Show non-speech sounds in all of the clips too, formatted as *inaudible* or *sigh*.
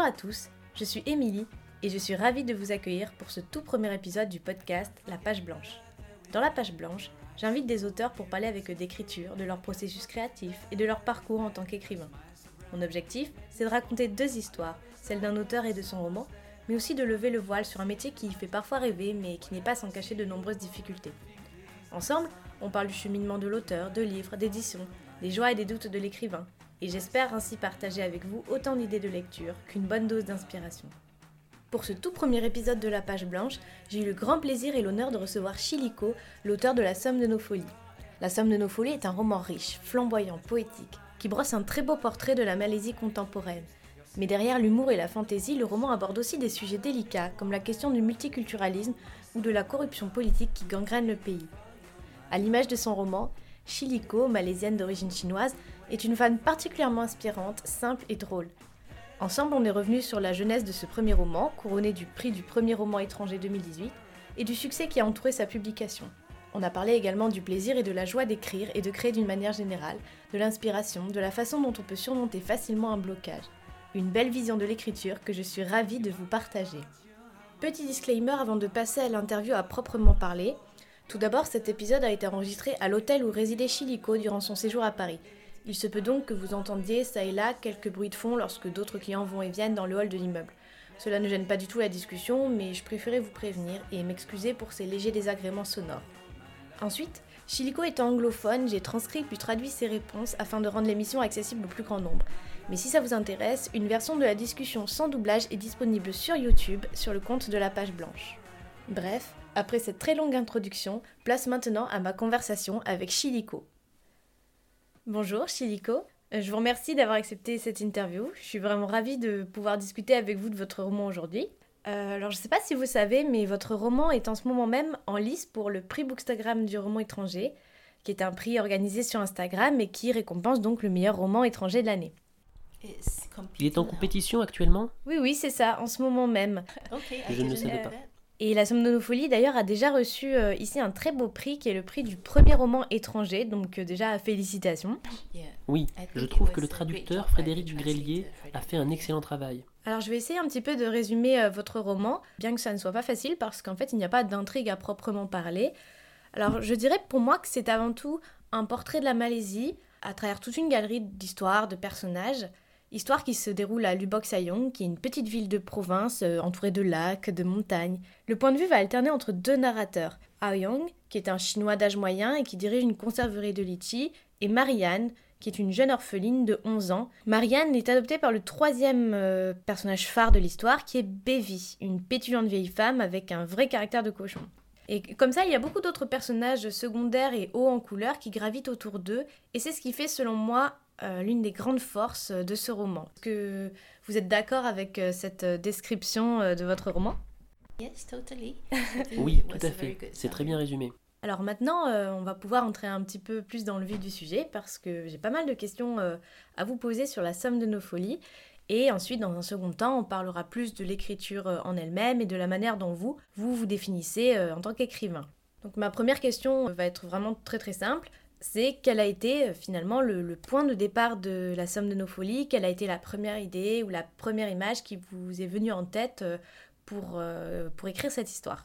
Bonjour à tous, je suis Émilie et je suis ravie de vous accueillir pour ce tout premier épisode du podcast La Page Blanche. Dans La Page Blanche, j'invite des auteurs pour parler avec eux d'écriture, de leur processus créatif et de leur parcours en tant qu'écrivain. Mon objectif, c'est de raconter deux histoires, celle d'un auteur et de son roman, mais aussi de lever le voile sur un métier qui fait parfois rêver mais qui n'est pas sans cacher de nombreuses difficultés. Ensemble, on parle du cheminement de l'auteur, de livres, d'éditions, des joies et des doutes de l'écrivain, et j'espère ainsi partager avec vous autant d'idées de lecture qu'une bonne dose d'inspiration. Pour ce tout premier épisode de La Page Blanche, j'ai eu le grand plaisir et l'honneur de recevoir Chilico, l'auteur de La Somme de nos folies. La Somme de nos folies est un roman riche, flamboyant, poétique, qui brosse un très beau portrait de la Malaisie contemporaine. Mais derrière l'humour et la fantaisie, le roman aborde aussi des sujets délicats, comme la question du multiculturalisme ou de la corruption politique qui gangrène le pays. À l'image de son roman, Chilico, malaisienne d'origine chinoise, est une femme particulièrement inspirante, simple et drôle. Ensemble, on est revenu sur la jeunesse de ce premier roman, couronné du prix du premier roman étranger 2018, et du succès qui a entouré sa publication. On a parlé également du plaisir et de la joie d'écrire et de créer d'une manière générale, de l'inspiration, de la façon dont on peut surmonter facilement un blocage. Une belle vision de l'écriture que je suis ravie de vous partager. Petit disclaimer avant de passer à l'interview à proprement parler. Tout d'abord, cet épisode a été enregistré à l'hôtel où résidait Chilico durant son séjour à Paris. Il se peut donc que vous entendiez ça et là quelques bruits de fond lorsque d'autres clients vont et viennent dans le hall de l'immeuble. Cela ne gêne pas du tout la discussion, mais je préférais vous prévenir et m'excuser pour ces légers désagréments sonores. Ensuite, Chilico étant anglophone, j'ai transcrit puis traduit ses réponses afin de rendre l'émission accessible au plus grand nombre. Mais si ça vous intéresse, une version de la discussion sans doublage est disponible sur YouTube sur le compte de la page blanche. Bref, après cette très longue introduction, place maintenant à ma conversation avec Chilico. Bonjour Chilico, Euh, je vous remercie d'avoir accepté cette interview. Je suis vraiment ravie de pouvoir discuter avec vous de votre roman aujourd'hui. Euh, alors je ne sais pas si vous savez, mais votre roman est en ce moment même en lice pour le prix Bookstagram du roman étranger, qui est un prix organisé sur Instagram et qui récompense donc le meilleur roman étranger de l'année. Il est en compétition actuellement? Oui, oui, c'est ça, en ce moment même. Je ne le savais pas. Et la Somme de nos folies, d'ailleurs, a déjà reçu euh, ici un très beau prix qui est le prix du premier roman étranger, donc euh, déjà félicitations. Oui, je trouve que le traducteur Frédéric Grelier a fait un excellent travail. Alors je vais essayer un petit peu de résumer euh, votre roman, bien que ça ne soit pas facile parce qu'en fait il n'y a pas d'intrigue à proprement parler. Alors je dirais pour moi que c'est avant tout un portrait de la Malaisie à travers toute une galerie d'histoires, de personnages. Histoire qui se déroule à Lubok Sayong, qui est une petite ville de province euh, entourée de lacs, de montagnes. Le point de vue va alterner entre deux narrateurs, Aoyong, qui est un chinois d'âge moyen et qui dirige une conserverie de litchi, et Marianne, qui est une jeune orpheline de 11 ans. Marianne est adoptée par le troisième euh, personnage phare de l'histoire, qui est Bevi, une pétulante vieille femme avec un vrai caractère de cochon. Et comme ça, il y a beaucoup d'autres personnages secondaires et hauts en couleur qui gravitent autour d'eux, et c'est ce qui fait, selon moi, euh, l'une des grandes forces de ce roman. Est-ce que vous êtes d'accord avec euh, cette euh, description de votre roman? *laughs* Oui, tout à fait. C'est très bien résumé. Alors maintenant, euh, on va pouvoir entrer un petit peu plus dans le vif du sujet parce que j'ai pas mal de questions euh, à vous poser sur la somme de nos folies. Et ensuite, dans un second temps, on parlera plus de l'écriture en elle-même et de la manière dont vous, vous vous définissez euh, en tant qu'écrivain. Donc ma première question va être vraiment très très simple. C'est quel a été euh, finalement le, le point de départ de la somme de nos folies? Quelle a été la première idée ou la première image qui vous est venue en tête euh, pour, euh, pour écrire cette histoire?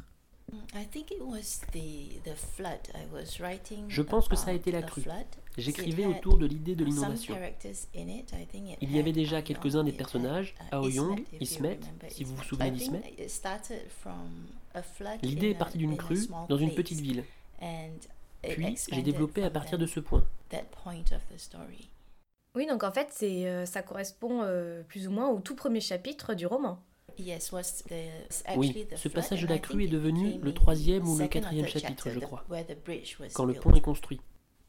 Je pense que ça a été la crue. J'écrivais autour de l'idée de l'inondation. Il y avait déjà quelques-uns des personnages, Aoyong, Ismet, si vous vous souvenez d'Ismet. L'idée est partie d'une crue dans une petite ville. Puis j'ai développé à partir de ce point. Oui, donc en fait, c'est, euh, ça correspond euh, plus ou moins au tout premier chapitre du roman. Oui, ce passage de la crue est devenu le troisième ou le quatrième chapitre, je crois, quand le pont est construit.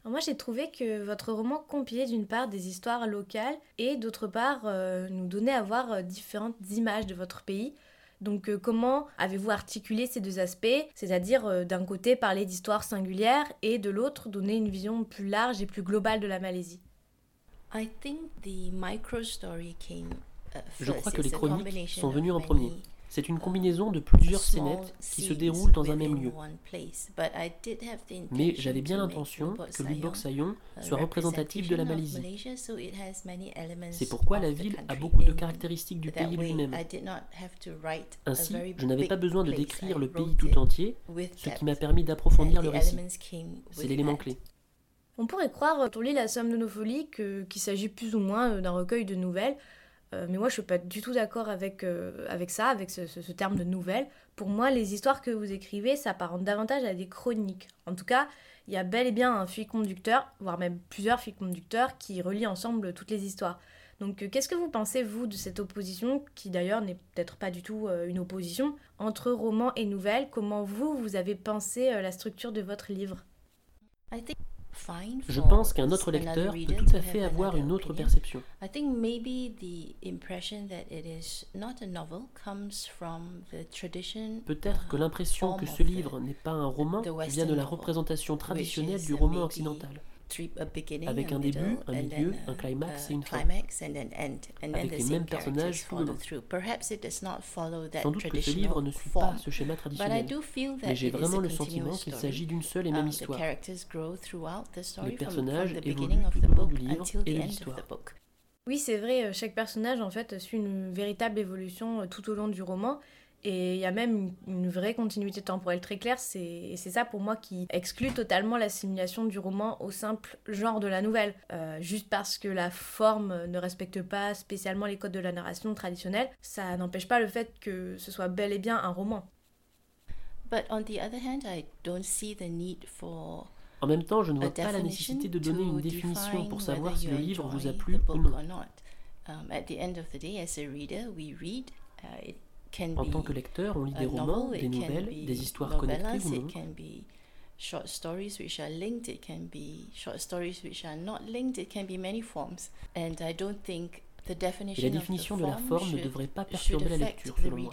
Alors moi, j'ai trouvé que votre roman compilait d'une part des histoires locales et d'autre part euh, nous donnait à voir différentes images de votre pays. Donc euh, comment avez-vous articulé ces deux aspects, c'est-à-dire euh, d'un côté parler d'histoires singulières et de l'autre donner une vision plus large et plus globale de la Malaisie? Je crois que les chroniques sont venues en premier. C'est une combinaison de plusieurs scénettes qui se déroulent dans un même lieu. Mais j'avais bien l'intention que Lubok Sayong soit représentatif de la Malaisie. C'est pourquoi la ville a beaucoup de caractéristiques du pays lui-même. Ainsi, je n'avais pas besoin de décrire le pays tout entier, ce qui m'a permis d'approfondir le récit. C'est l'élément clé. On pourrait croire, quand on lit La Somme de nos folies, qu'il s'agit plus ou moins euh, d'un recueil de nouvelles, euh, mais moi, je suis pas du tout d'accord avec, euh, avec ça, avec ce, terme de nouvelle. Pour moi, les histoires que vous écrivez s'apparentent davantage à des chroniques. En tout cas, il y a bel et bien un fil conducteur, voire même plusieurs fils conducteurs qui relient ensemble toutes les histoires. Donc, euh, qu'est-ce que vous pensez, vous, de cette opposition, qui d'ailleurs n'est peut-être pas du tout une opposition, entre roman et nouvelle Comment vous, vous avez pensé la structure de votre livre? Je pense qu'un autre lecteur peut tout à fait avoir une autre perception. Peut-être que l'impression que ce livre n'est pas un roman vient de la représentation traditionnelle du roman occidental avec un début, un milieu, un climax et une fin, avec les mêmes personnages tout le long. Sans doute que ce livre ne suit pas ce schéma traditionnel, mais j'ai vraiment le sentiment qu'il s'agit d'une seule et même um, histoire. Les personnages évoluent tout au long du livre et de l'histoire. Oui, c'est vrai, chaque personnage en fait suit une véritable évolution euh, tout au long du roman et il y a même une, vraie continuité temporelle très claire. C'est, c'est ça pour moi qui exclut totalement l'assimilation du roman au simple genre de la nouvelle. Euh, juste parce que la forme ne respecte pas spécialement les codes de la narration traditionnelle, ça n'empêche pas le fait que ce soit bel et bien un roman. En même temps, je ne vois pas la nécessité de donner une définition pour savoir si le livre vous a plu ou non. Um, at the end of the day, as a reader, we read. Uh, en tant que lecteur, on lit des romans, des nouvelles, des histoires connectées ou non. short stories which are linked, it can be short stories which are not linked, it can be many forms. And I don't think the definition Et la définition de la forme ne devrait pas perturber la lecture, selon moi.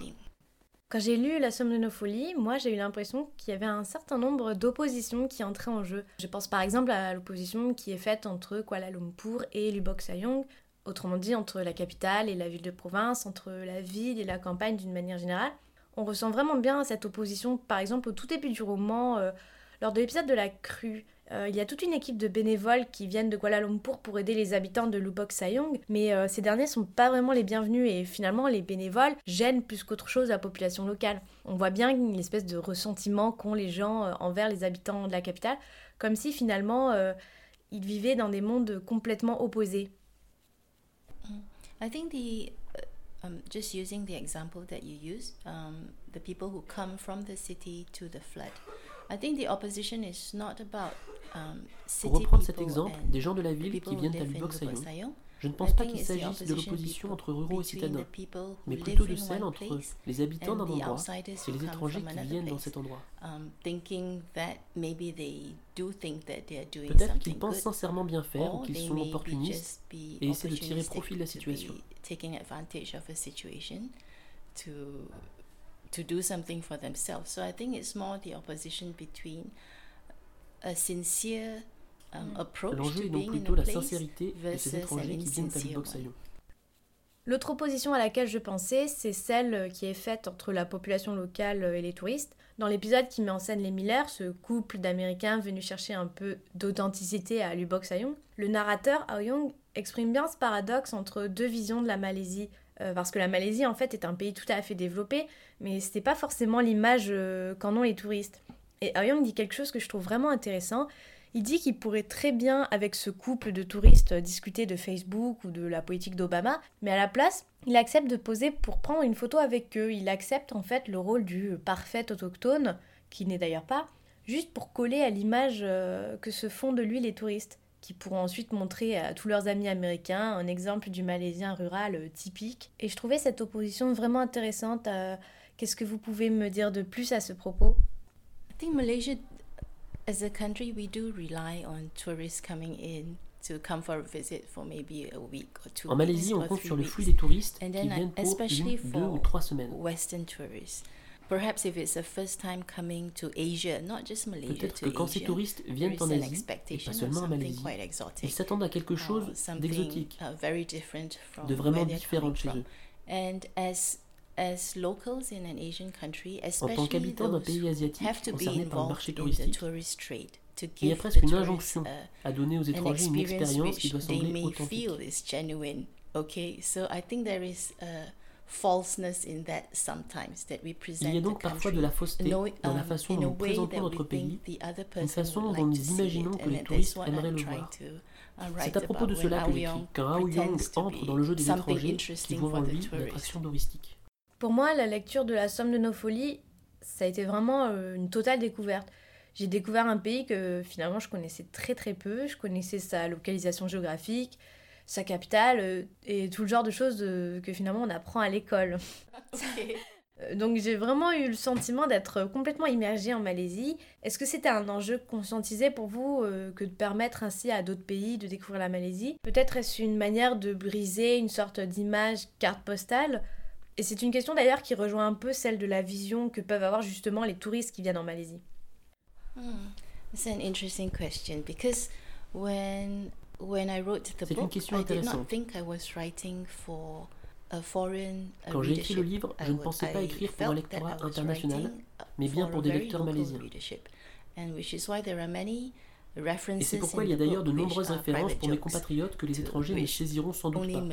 Quand j'ai lu La Somme de nos folies, moi j'ai eu l'impression qu'il y avait un certain nombre d'oppositions qui entraient en jeu. Je pense par exemple à l'opposition qui est faite entre Kuala Lumpur et Lubok Sayong, Autrement dit, entre la capitale et la ville de province, entre la ville et la campagne d'une manière générale. On ressent vraiment bien cette opposition, par exemple, au tout début du roman, euh, lors de l'épisode de la crue. Euh, il y a toute une équipe de bénévoles qui viennent de Kuala Lumpur pour aider les habitants de Lubok Sayong, mais euh, ces derniers sont pas vraiment les bienvenus et finalement les bénévoles gênent plus qu'autre chose la population locale. On voit bien une espèce de ressentiment qu'ont les gens envers les habitants de la capitale, comme si finalement ils vivaient dans des mondes complètement opposés. I think the uh, um, just using the example that you use, um, the people who come from the city to the flood. I think the opposition is not about um, Pour reprendre cet exemple, des gens de la ville qui viennent à Lubok Sayong, je ne pense pas qu'il s'agisse de l'opposition entre ruraux et citadins, mais plutôt de celle entre les habitants d'un endroit et les étrangers qui viennent dans cet endroit. Um, Peut-être qu'ils pensent sincèrement bien faire ou qu'ils sont opportunistes et essaient de tirer profit de la situation. to do something for themselves. So I think it's more the opposition between a sincere L'enjeu est donc plutôt la sincérité de ces étrangers qui viennent à L'autre opposition à laquelle je pensais, c'est celle qui est faite entre la population locale et les touristes. Dans l'épisode qui met en scène les Miller, ce couple d'Américains venus chercher un peu d'authenticité à Lubok Sayong, le narrateur Aoyong exprime bien ce paradoxe entre deux visions de la Malaisie. Euh, parce que la Malaisie, en fait, est un pays tout à fait développé, mais ce n'est pas forcément l'image euh, qu'en ont les touristes. Et Aoyong dit quelque chose que je trouve vraiment intéressant, il dit qu'il pourrait très bien, avec ce couple de touristes, discuter de Facebook ou de la politique d'Obama, mais à la place, il accepte de poser pour prendre une photo avec eux. Il accepte en fait le rôle du parfait autochtone, qui n'est d'ailleurs pas, juste pour coller à l'image euh, que se font de lui les touristes, qui pourront ensuite montrer à tous leurs amis américains un exemple du malaisien rural euh, typique. Et je trouvais cette opposition vraiment intéressante. Euh, qu'est-ce que vous pouvez me dire de plus à ce propos? As a country, we do rely on tourists coming in to come for a visit for maybe a week or two. En Malaisie, on compte sur le flux des touristes qui viennent pour une, deux ou trois semaines. Western tourists. Perhaps if it's a first time coming to Asia, not just Malaysia, Peut-être que quand ces touristes viennent en Asie, et pas seulement en Malaisie, ils s'attendent à quelque chose d'exotique, de vraiment différent de chez eux. And as En tant qu'habitant d'un pays asiatique concerné par le marché touristique, il y a presque une injonction à donner aux étrangers une expérience qui doit sembler authentique. Il y a donc parfois de la fausseté dans la um, façon dont nous présentons notre pays, une façon dont nous imaginons que les touristes aimeraient le voir. C'est à propos de cela que j'écris, Hao Yong entre dans le jeu des étrangers qui voient en lui une attraction touristique. Pour moi, la lecture de La Somme de nos folies, ça a été vraiment euh, une totale découverte. J'ai découvert un pays que finalement je connaissais très très peu. Je connaissais sa localisation géographique, sa capitale euh, et tout le genre de choses euh, que finalement on apprend à l'école. *laughs* *laughs* Donc j'ai vraiment eu le sentiment d'être complètement immergée en Malaisie. Est-ce que c'était un enjeu conscientisé pour vous que de permettre ainsi à d'autres pays de découvrir la Malaisie? Peut-être est-ce une manière de briser une sorte d'image carte postale? Et c'est une question d'ailleurs qui rejoint un peu celle de la vision que peuvent avoir justement les touristes qui viennent en Malaisie. Hmm. C'est une interesting question because when when I wrote the book, I did not think I was writing for a foreign Quand j'ai écrit le livre, je ne pensais pas écrire pour un lectorat international, mais bien pour des lecteurs malaisiens. And which is why there are many et c'est pourquoi il y a d'ailleurs de nombreuses références pour mes compatriotes que les étrangers ne saisiront sans doute pas.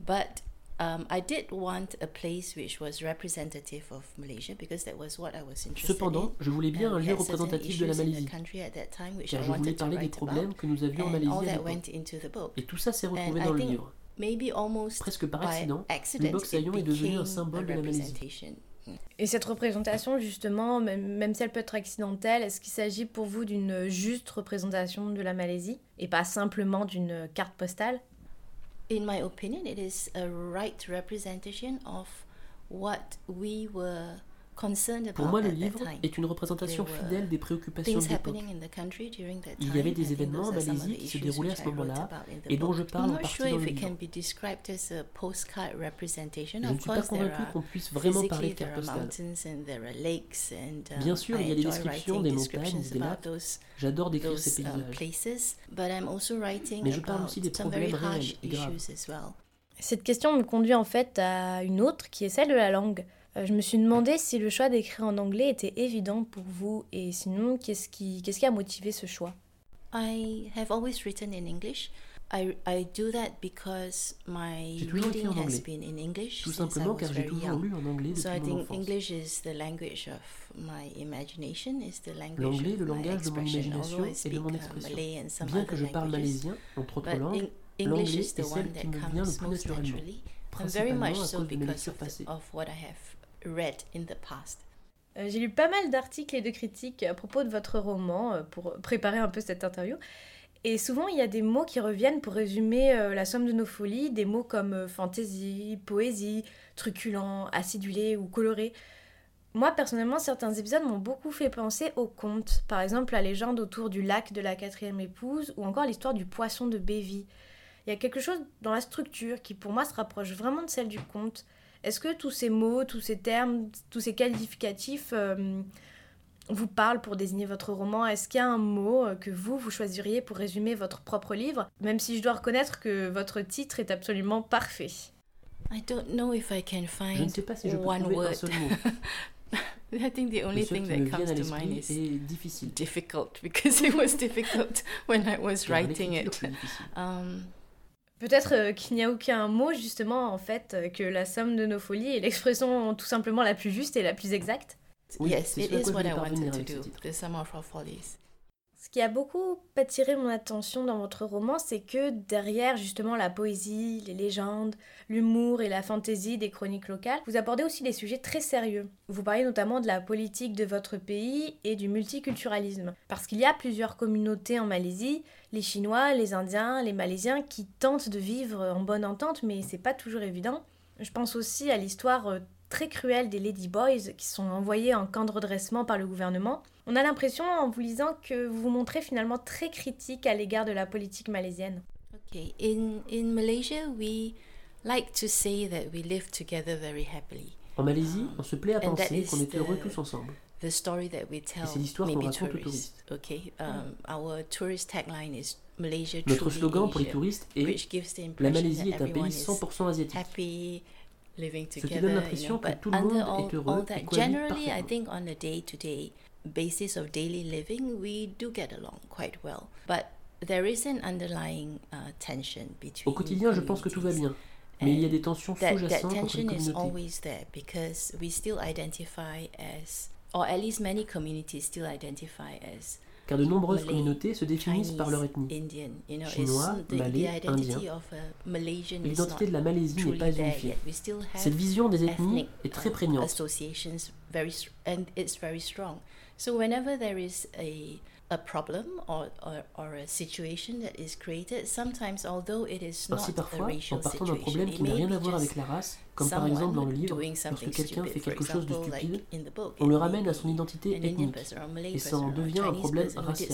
But um, I did want a place which was representative of Malaysia because that was what I was interested Cependant, je voulais bien un lieu représentatif de la Malaisie, car je voulais parler des problèmes que nous avions en Malaisie à l'époque. Et tout ça s'est retrouvé dans le livre. Presque par accident, le boxaillon est devenu un symbole de la Malaisie. Et cette représentation, justement, même, même si elle peut être accidentelle, est-ce qu'il s'agit pour vous d'une juste représentation de la Malaisie et pas simplement d'une carte postale? In my opinion, it is a right representation of what we were Pour moi, le livre est une représentation fidèle des préoccupations de l'époque. Il y avait des événements en Malaisie qui se déroulaient à ce moment-là et dont je parle en partie dans le livre. Je ne suis pas convaincu qu'on puisse vraiment parler de carte postale. Um, Bien sûr, il y a des descriptions des montagnes et des lacs. J'adore décrire ces um, paysages. Mais je parle aussi des problèmes réels et graves. Cette question me conduit en fait à une autre qui est celle de la langue. Euh, je me suis demandé si le choix d'écrire en anglais était évident pour vous. Et sinon, qu'est-ce qui, qu'est-ce qui a motivé ce choix? I have always written in English. I, I do that because my reading has been in English Tout simplement car j'ai toujours lu en anglais depuis so I think English is the language of my imagination, is the language L'anglais est le langage de mon imagination et de mon expression. Bien que je parle malaisien, entre autres langues, l'anglais est celle qui me vient le plus naturellement, principalement à cause de mes lectures passées. Read in the past. Euh, j'ai lu pas mal d'articles et de critiques à propos de votre roman euh, pour préparer un peu cette interview. Et souvent, il y a des mots qui reviennent pour résumer euh, la somme de nos folies, des mots comme fantaisie, poésie, truculent, acidulé ou coloré. Moi, personnellement, certains épisodes m'ont beaucoup fait penser aux contes. Par exemple, la légende autour du lac de la quatrième épouse ou encore l'histoire du poisson de Bévy. Il y a quelque chose dans la structure qui, pour moi, se rapproche vraiment de celle du conte. Est-ce que tous ces mots, tous ces termes, tous ces qualificatifs euh, vous parlent pour désigner votre roman? Est-ce qu'il y a un mot euh, que vous, vous choisiriez pour résumer votre propre livre? Même si je dois reconnaître que votre titre est absolument parfait. I don't know if I can find je ne sais pas si je peux one word. un seul mot. *laughs* I think the only thing that comes to mind is difficile. difficult because it was difficult *laughs* when I was writing it. Um, Peut-être euh, qu'il n'y a aucun mot justement en fait euh, que la somme de nos folies est l'expression tout simplement la plus juste et la plus exacte. Oui, yes, it is what I wanted to do. The sum of our follies. Ce qui a beaucoup attiré mon attention dans votre roman, c'est que derrière justement la poésie, les légendes, l'humour et la fantaisie des chroniques locales, vous abordez aussi des sujets très sérieux. Vous parlez notamment de la politique de votre pays et du multiculturalisme. Parce qu'il y a plusieurs communautés en Malaisie, les Chinois, les Indiens, les Malaisiens, qui tentent de vivre en bonne entente, mais c'est pas toujours évident. Je pense aussi à l'histoire euh, très cruelle des Lady Boys qui sont envoyés en camp de redressement par le gouvernement. On a l'impression en vous lisant que vous vous montrez finalement très critique à l'égard de la politique malaisienne. Okay, in in Malaysia we like to say that we live together very happily. En Malaisie, on se plaît à penser qu'on est heureux tous ensemble. Et c'est l'histoire qu'on raconte aux touristes. Um, Notre slogan pour les touristes est La Malaisie est un pays 100% asiatique. Ce qui donne l'impression que tout le monde est heureux et cohabite parfaitement. basis of daily living, we do get along quite well. But there is an underlying uh, tension between. Au quotidien, je pense que tout va bien. Mais il y a des tensions sous-jacentes entre les communautés. always there because we still identify as, or at least many communities still identify as car de nombreuses communautés se définissent par leur ethnie. Chinois, Malais, Indien. L'identité de la Malaisie n'est pas unifiée. Cette vision des ethnies est très prégnante. A a problem or, or, or a situation that is created, sometimes although it is not Ainsi parfois, en partant d'un problème qui n'a rien à voir avec la race, comme par exemple dans le livre, lorsque quelqu'un fait quelque chose de stupide, on le ramène à son identité ethnique, et ça en devient un problème racial.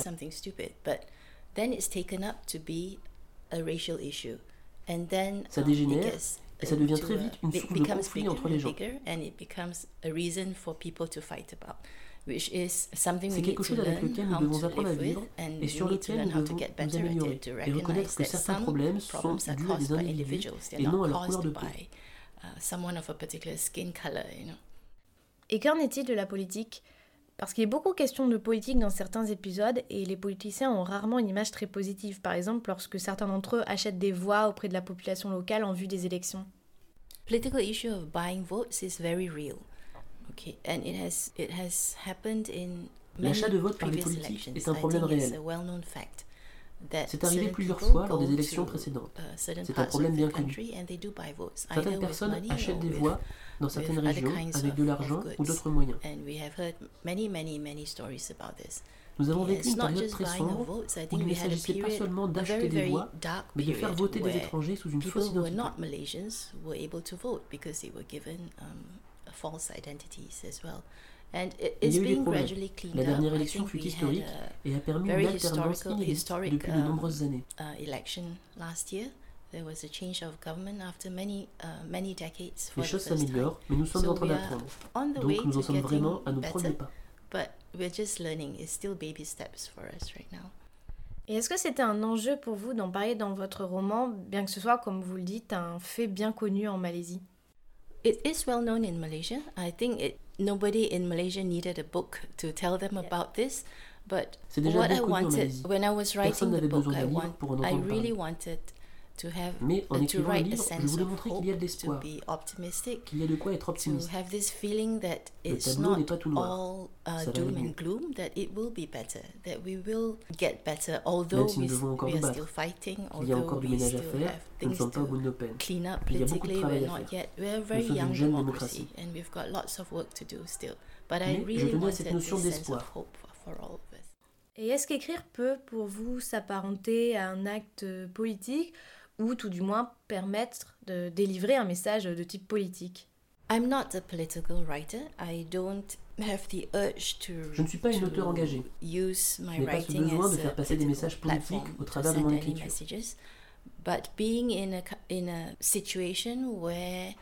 Ça dégénère, et ça devient très vite une source de conflit entre les gens. C'est quelque chose avec lequel nous devons apprendre à vivre et sur lequel nous devons nous améliorer et reconnaître que certains problèmes sont dus à des individus et non à leur couleur de peau. Et qu'en est-il de la politique? Parce qu'il y a beaucoup question de politique dans certains épisodes et les politiciens ont rarement une image très positive, par exemple lorsque certains d'entre eux achètent des voix auprès de la population locale en vue des élections. Political issue of buying votes is very real. Okay, and it has it has happened in L'achat de vote par les politiques est un problème réel. C'est arrivé plusieurs fois lors des élections précédentes. Uh, C'est un problème bien connu. Certaines personnes achètent des voix dans certaines régions avec de l'argent ou d'autres moyens. Nous avons vécu une période très sombre où il ne s'agissait pas seulement d'acheter des voix, mais de faire voter des étrangers sous une fausse identité false identities as well. And it is being gradually cleaned La dernière élection fut historique et a permis une alternance inédite depuis de nombreuses années. Uh, election last year. There was a change of government after many, uh, many decades Les choses s'améliorent, mais nous sommes en train d'apprendre. Donc nous en sommes vraiment à nos premiers pas. But we're just learning. It's still baby steps for us right now. Et est-ce que c'était un enjeu pour vous d'en parler dans votre roman, bien que ce soit, comme vous le dites, un fait bien connu en Malaisie? It is well known in Malaysia. I think it, nobody in Malaysia needed a book to tell them yeah. about this. But what I wanted when I was writing the book, I, want, I really wanted to have Mais en écrivant le livre, je voulais montrer qu'il y a de l'espoir, qu'il y a de quoi être optimiste. To have this feeling that it's not pas tout noir. all uh, doom and gloom, that it will be better, that we will get better, although si we, we are still fighting, il y a encore du ménage à faire, nous ne sommes pas au bout de nos peines. Il y a beaucoup de travail à faire. Nous sommes une jeune démocratie. And we've got lots of work to do still. But I really je tenais à cette notion d'espoir. Et est-ce qu'écrire peut pour vous s'apparenter à un acte politique ou tout du moins permettre de délivrer un message de type politique. I'm not a political writer. I don't have the urge to, Je ne suis pas une auteure engagée. Use my Je n'ai pas ce besoin de faire passer des messages politiques au travers de mon écriture. But being in a, in a situation where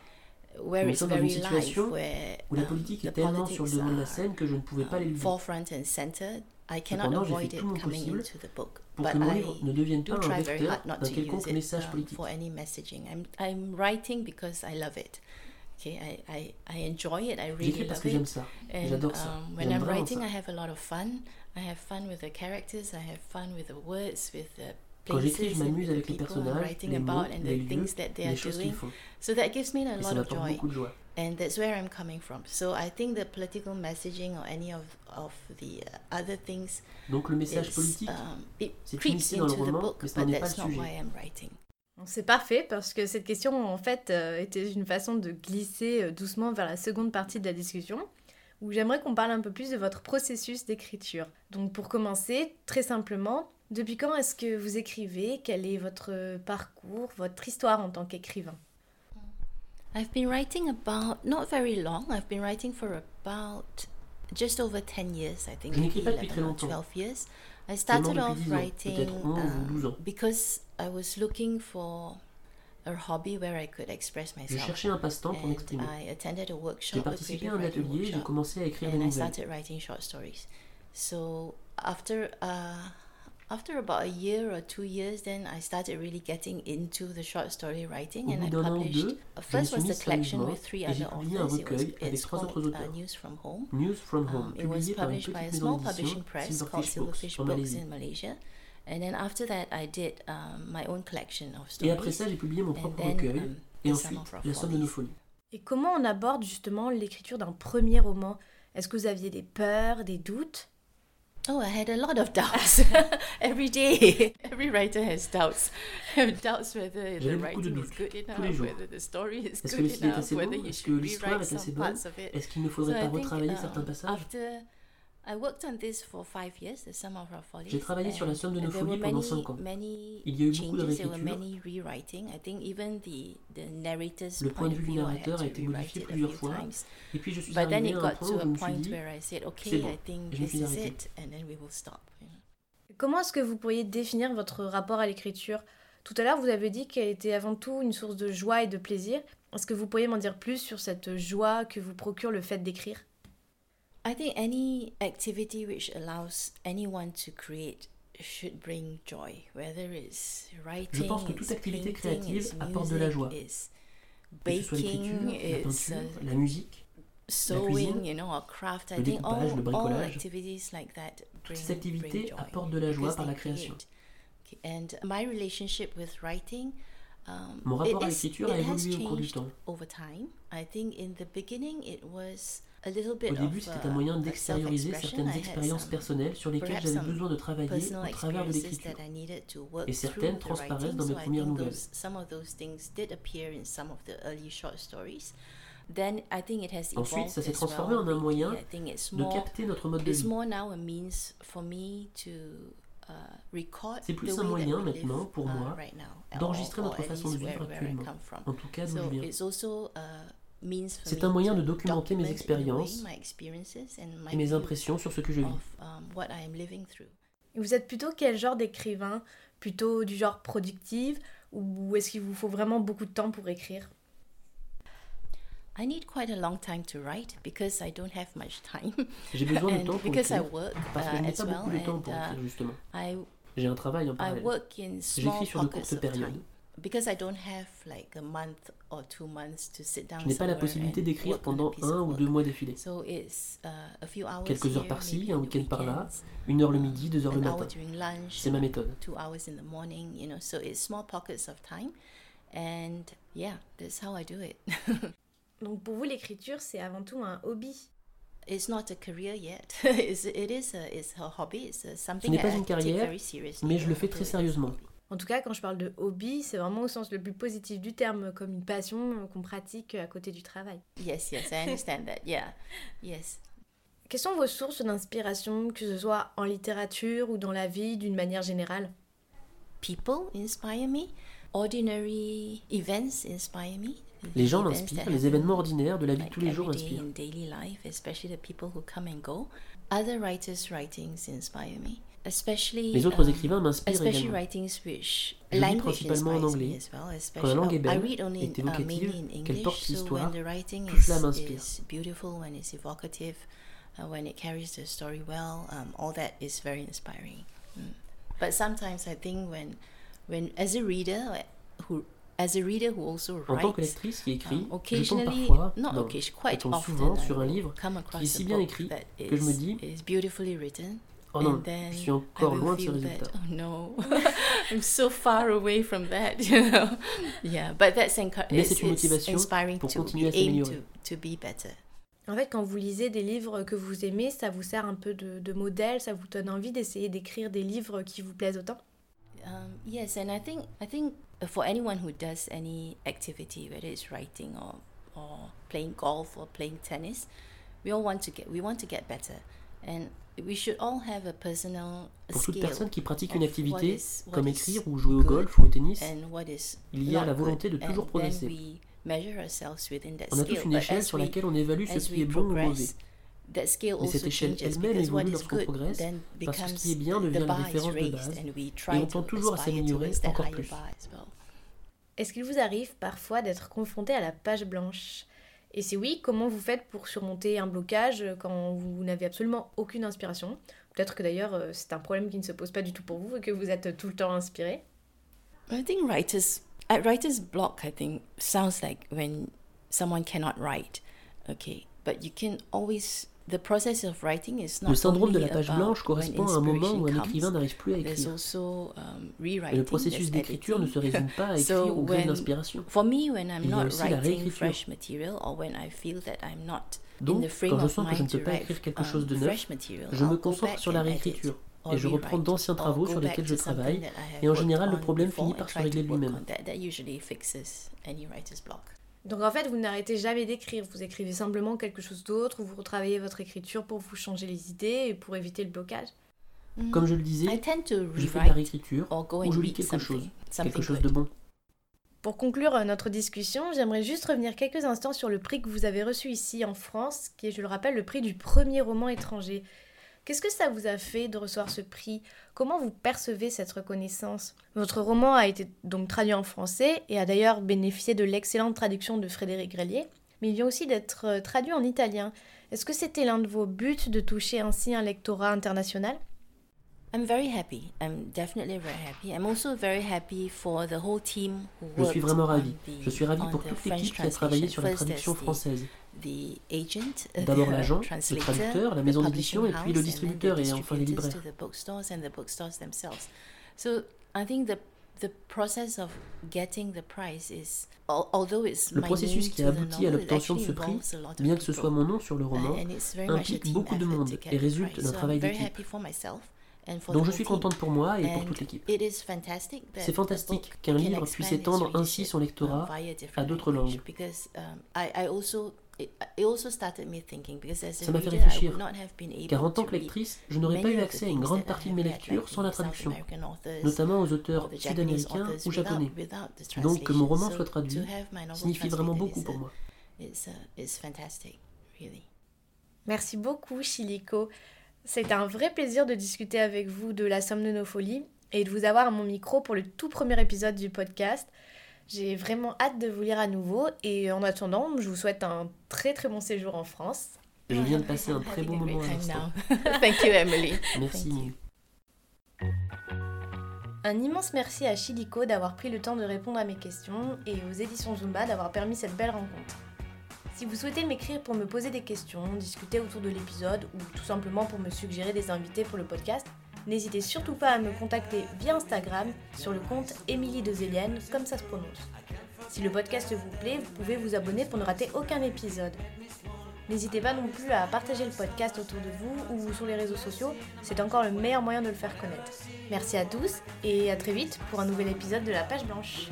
where it's very live, where où la politique est tellement sur le devant de la scène que je ne pouvais pas l'éluder. Forefront and center, I cannot avoid it coming into the book. que mon livre ne devienne pas un vecteur d'un quelconque um. For any messaging. I'm, I'm writing because I love it. Okay, I, I, I enjoy it. I really parce que j'aime ça. J'adore ça. Um, when I'm writing, ça. I have a lot of fun. I have fun with the characters. I have fun with the words, with the Quand j'écris, je m'amuse avec les personnages, les mots, les lieux, les choses qu'ils font. So that gives me a lot of joy. And that's where I'm coming from. So I think the political messaging or any of, of the uh, other things Donc le message is, politique, um, c'est initié dans le roman, book, ce n'est pas le sujet. C'est parfait parce que cette question en fait euh, était une façon de glisser euh, doucement vers la seconde partie de la discussion où j'aimerais qu'on parle un peu plus de votre processus d'écriture. Donc pour commencer, très simplement, depuis quand est-ce que vous écrivez? Quel est votre parcours, votre histoire en tant qu'écrivain? I've been writing about not very long. I've been writing for about just over 10 years, I think, maybe 11 or 12 years. I started off writing um, because I was looking for Je cherchais un passe-temps pour m'exprimer. J'ai participé à un atelier et j'ai commencé à écrire des nouvelles. So after uh, after about a year or two years, then I started really getting into the short story writing, and I published. First was the collection with three other authors. It was, it's called uh, News from Home. News from Home. Um, it was published by a small publishing press called Silverfish Books in Malaysia. And then after that, I did um, my own collection of stories. Et après ça, j'ai publié mon propre recueil. Um, et ensuite, La Somme de nos folies. Et comment on aborde justement l'écriture d'un premier roman? Est-ce que vous aviez des peurs, des doutes? Oh, I had a lot of doubts *laughs* *laughs* every day. *laughs* Every writer has doubts. doubts whether the writing is good enough, whether the story is good enough, whether you should rewrite some parts of it. Est-ce qu'il ne faudrait so pas retravailler certains um, passages after J'ai travaillé sur la somme de nos folies pendant 5 ans. Il y a eu beaucoup de réécritures. Le point de vue du narrateur a été modifié plusieurs fois. Et puis je suis arrivé à un point où je me suis dit, c'est bon, je me suis arrêté. Comment est-ce que vous pourriez définir votre rapport à l'écriture? Tout à l'heure, vous avez dit qu'elle était avant tout une source de joie et de plaisir. Est-ce que vous pourriez m'en dire plus sur cette joie que vous procure le fait d'écrire? I think any activity which allows anyone to create should bring joy, whether it's writing, Je pense que toute activité créative apporte de la joie. Baking, la peinture, la musique, sewing, la you know, or craft. I le think all, le bricolage. All activities like that bring, Ces activités apportent de la joie par la création. And my relationship with writing, um, Mon rapport à l'écriture a évolué au cours du temps. Over time, I think in the beginning it was au début, c'était un moyen d'extérioriser certaines expériences personnelles sur lesquelles j'avais besoin de travailler au travers de l'écriture. Et certaines transparaissent dans mes premières nouvelles. Ensuite, ça s'est transformé en un moyen de capter notre mode de vie. Uh, C'est plus un moyen maintenant pour uh, moi d'enregistrer notre façon de vivre actuellement, en tout cas d'où je viens. C'est un moyen de documenter mes expériences et mes impressions sur ce que je vis. Um, vous êtes plutôt quel genre d'écrivain? Plutôt du genre productif? Ou est-ce qu'il vous faut vraiment beaucoup de temps pour écrire? I need quite a long time to write because I don't have much time. *laughs* J'ai besoin de temps pour écrire parce que je n'ai uh, pas beaucoup de temps pour écrire uh, justement. J'ai un travail en parallèle. J'écris sur de courtes périodes. Because I don't have like a month or two months to sit down Je n'ai pas la possibilité d'écrire pendant un ou deux mois d'affilée. So it's, uh, a few hours Quelques heures par-ci, un week-end par-là, une heure le midi, deux heures le matin. C'est ma méthode. Two hours in the morning, you know, so it's small pockets of time. And yeah, that's how I do it. *laughs* Donc pour vous, l'écriture, c'est avant tout un hobby. It's not a career yet. *laughs* it's, it is a, it's a hobby. It's something Ce n'est pas une carrière, mais je le fais très sérieusement. En tout cas, quand je parle de hobby, c'est vraiment au sens le plus positif du terme, comme une passion qu'on pratique à côté du travail. Yes, yes, I understand that. Yeah, yes. Quelles sont vos sources d'inspiration, que ce soit en littérature ou dans la vie d'une manière générale? People inspire me. Ordinary events inspire me. Les gens m'inspirent, les événements ordinaires de la vie de tous les jours m'inspirent. Other writers' writings inspire me. Les autres um, écrivains m'inspirent également. Je lis principalement en anglais. Quand la langue est belle, évocative, qu'elle porte l'histoire, tout cela m'inspire. Uh, when it carries the story well, um, all that is very inspiring. Mm. But sometimes I think when, when as a reader who as a reader who also writes, en tant que lectrice qui écrit, um, je tombe parfois, non, non, je tombe souvent sur un livre qui est si bien écrit que je me dis, Oh non, je suis encore loin de ce résultat. oh no, *laughs* I'm so far away from that, *laughs* you know. Yeah, but that's Mais c'est une motivation pour continuer à s'améliorer. To, to be better. En fait, quand vous lisez des livres que vous aimez, ça vous sert un peu de, de modèle, ça vous donne envie d'essayer d'écrire des livres qui vous plaisent autant? Um, yes, and I think I think for anyone who does any activity, whether it's writing or or playing golf or playing tennis, we all want to get we want to get better, and pour toute personne qui pratique une activité, comme écrire ou jouer au golf ou au tennis, il y a la volonté de toujours progresser. On a tous une échelle sur laquelle on évalue ce qui est bon ou mauvais. Mais cette échelle elle-même évolue lorsqu'on progresse, parce que ce qui est bien devient la référence de base, et on tend toujours à s'améliorer encore plus. est-ce qu'il vous arrive parfois d'être confronté à la page blanche? Et si oui, comment vous faites pour surmonter un blocage quand vous n'avez absolument aucune inspiration? Peut-être que d'ailleurs euh, c'est un problème qui ne se pose pas du tout pour vous et que vous êtes tout le temps inspiré. I think writers, at writer's block, I think sounds like when someone cannot write. Okay, but you can always le syndrome de la page blanche correspond à un moment où un écrivain n'arrive plus à écrire. Um, Et le processus d'écriture ne se résume pas à *laughs* écrire au gré de l'inspiration. Il y a aussi la réécriture. Donc, quand je sens que je ne peux pas écrire quelque um, chose de neuf, je me concentre sur la réécriture et je reprends d'anciens travaux sur lesquels je travaille, et en général le problème finit par se régler lui-même. Donc en fait, vous n'arrêtez jamais d'écrire, vous écrivez simplement quelque chose d'autre, ou vous retravaillez votre écriture pour vous changer les idées et pour éviter le blocage. Mm. Comme je le disais, je fais de la réécriture ou je lis quelque chose, quelque chose de bon. Pour conclure euh, notre discussion, j'aimerais juste revenir quelques instants sur le prix que vous avez reçu ici en France, qui est, je le rappelle, le prix du premier roman étranger. Qu'est-ce que ça vous a fait de recevoir ce prix? Comment vous percevez cette reconnaissance? Votre roman a été donc traduit en français et a d'ailleurs bénéficié de l'excellente traduction de Frédéric Grelier, mais il vient aussi d'être euh, traduit en italien. Est-ce que c'était l'un de vos buts de toucher ainsi un lectorat international? Je suis vraiment ravi. Je suis ravi pour toute l'équipe qui a travaillé sur la traduction française. D'abord l'agent, le traducteur, la maison d'édition et puis le distributeur et enfin les libraires. Le processus qui a abouti à l'obtention de ce prix, bien que ce soit mon nom sur le roman, implique beaucoup de monde et résulte d'un travail d'équipe. Donc je suis contente pour moi et pour toute l'équipe. C'est fantastique qu'un livre puisse étendre ainsi son lectorat à d'autres langues. Ça m'a fait réfléchir, car en tant que lectrice, je n'aurais pas eu accès à une grande partie de mes lectures sans la traduction, notamment aux auteurs sud-américains ou japonais. Donc que mon roman soit traduit signifie vraiment beaucoup pour moi. Merci beaucoup, Chiliko. C'est un vrai plaisir de discuter avec vous de la somme de nos folies et de vous avoir à mon micro pour le tout premier épisode du podcast. J'ai vraiment hâte de vous lire à nouveau et en attendant, je vous souhaite un très très bon séjour en France. Je viens de passer un très bon moment à l'instant. *laughs* Thank you, Emily. Merci. Un immense merci à Chiliko d'avoir pris le temps de répondre à mes questions et aux éditions Zumba d'avoir permis cette belle rencontre. Si vous souhaitez m'écrire pour me poser des questions, discuter autour de l'épisode ou tout simplement pour me suggérer des invités pour le podcast, n'hésitez surtout pas à me contacter via Instagram sur le compte Émilie de Zélienne, comme ça se prononce. Si le podcast vous plaît, vous pouvez vous abonner pour ne rater aucun épisode. N'hésitez pas non plus à partager le podcast autour de vous ou sur les réseaux sociaux, c'est encore le meilleur moyen de le faire connaître. Merci à tous et à très vite pour un nouvel épisode de la page blanche.